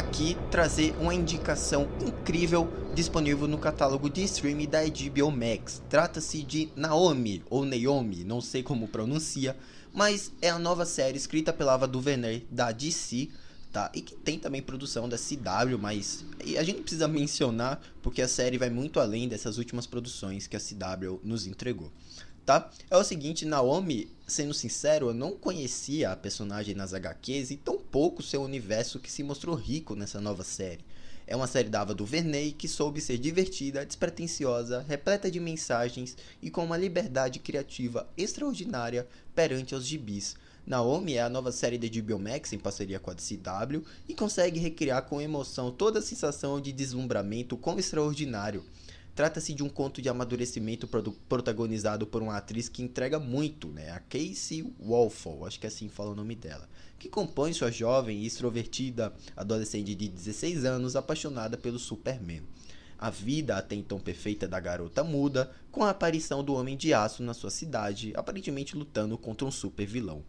aqui trazer uma indicação incrível disponível no catálogo de streaming da HBO Max. Trata-se de Naomi, ou Naomi, não sei como pronuncia, mas é a nova série escrita pela Ava DuVernay da DC, tá? E que tem também produção da CW, mas a gente precisa mencionar porque a série vai muito além dessas últimas produções que a CW nos entregou. Tá? É o seguinte, Naomi, sendo sincero, eu não conhecia a personagem nas HQs e tão pouco seu universo que se mostrou rico nessa nova série. É uma série da Ava DuVernay que soube ser divertida, despretensiosa, repleta de mensagens e com uma liberdade criativa extraordinária perante os gibis. Naomi é a nova série da HBO Max em parceria com a DCW e consegue recriar com emoção toda a sensação de deslumbramento com extraordinário. Trata-se de um conto de amadurecimento protagonizado por uma atriz que entrega muito, né? A Casey Walfall, acho que assim fala o nome dela que compõe sua jovem e extrovertida adolescente de 16 anos apaixonada pelo Superman. A vida até então perfeita da garota muda com a aparição do Homem de Aço na sua cidade, aparentemente lutando contra um super vilão.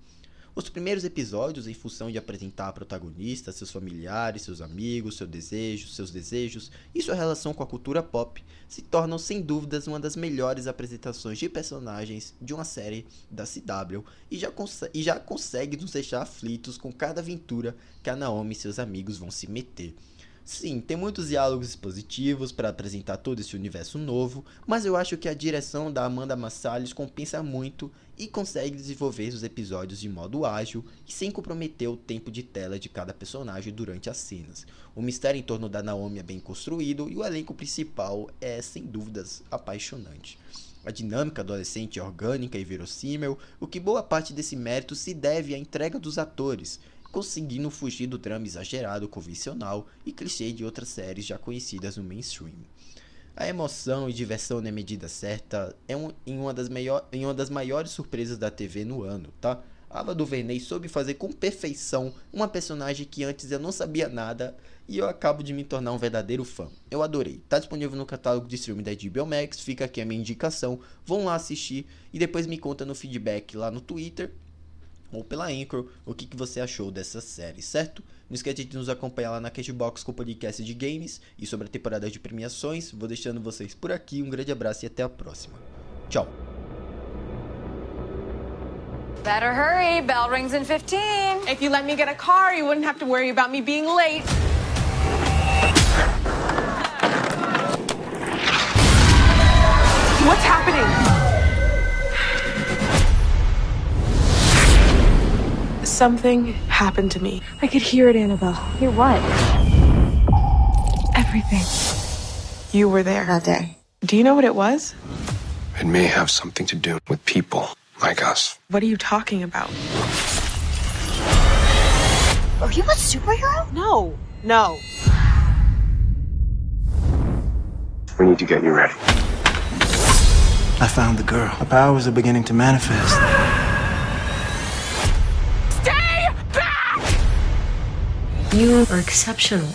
Os primeiros episódios, em função de apresentar a protagonista, seus familiares, seus amigos, seus desejos, seus desejos e sua relação com a cultura pop, se tornam sem dúvidas uma das melhores apresentações de personagens de uma série da CW e já, e já consegue nos deixar aflitos com cada aventura que a Naomi e seus amigos vão se meter. Sim, tem muitos diálogos expositivos para apresentar todo esse universo novo, mas eu acho que a direção da Amanda Massalis compensa muito e consegue desenvolver os episódios de modo ágil e sem comprometer o tempo de tela de cada personagem durante as cenas. O mistério em torno da Naomi é bem construído e o elenco principal é, sem dúvidas, apaixonante. A dinâmica adolescente é orgânica e verossímil, o que boa parte desse mérito se deve à entrega dos atores, conseguindo fugir do drama exagerado, convencional e clichê de outras séries já conhecidas no mainstream. A emoção e diversão na medida certa é um, em, uma das maior, em uma das maiores surpresas da TV no ano, tá? Ava DuVernay soube fazer com perfeição uma personagem que antes eu não sabia nada e eu acabo de me tornar um verdadeiro fã. Eu adorei. Tá disponível no catálogo de streaming da HBO Max, fica aqui a minha indicação. Vão lá assistir e depois me conta no feedback lá no Twitter ou pela Anchor o que, que você achou dessa série, certo? Não esquece de nos acompanhar lá na Cashbox com o podcast de games e sobre a temporada de premiações. Vou deixando vocês por aqui. Um grande abraço e até a próxima. Tchau. Better hurry, bell rings in 15. If you let me get a car, you wouldn't have to worry about me being late. Something happened to me. I could hear it, Annabelle. Hear what? Everything. You were there. That day. Do you know what it was? It may have something to do with people like us. What are you talking about? Are you a superhero? No. No. We need to get you ready. I found the girl. Her powers are beginning to manifest. You are exceptional.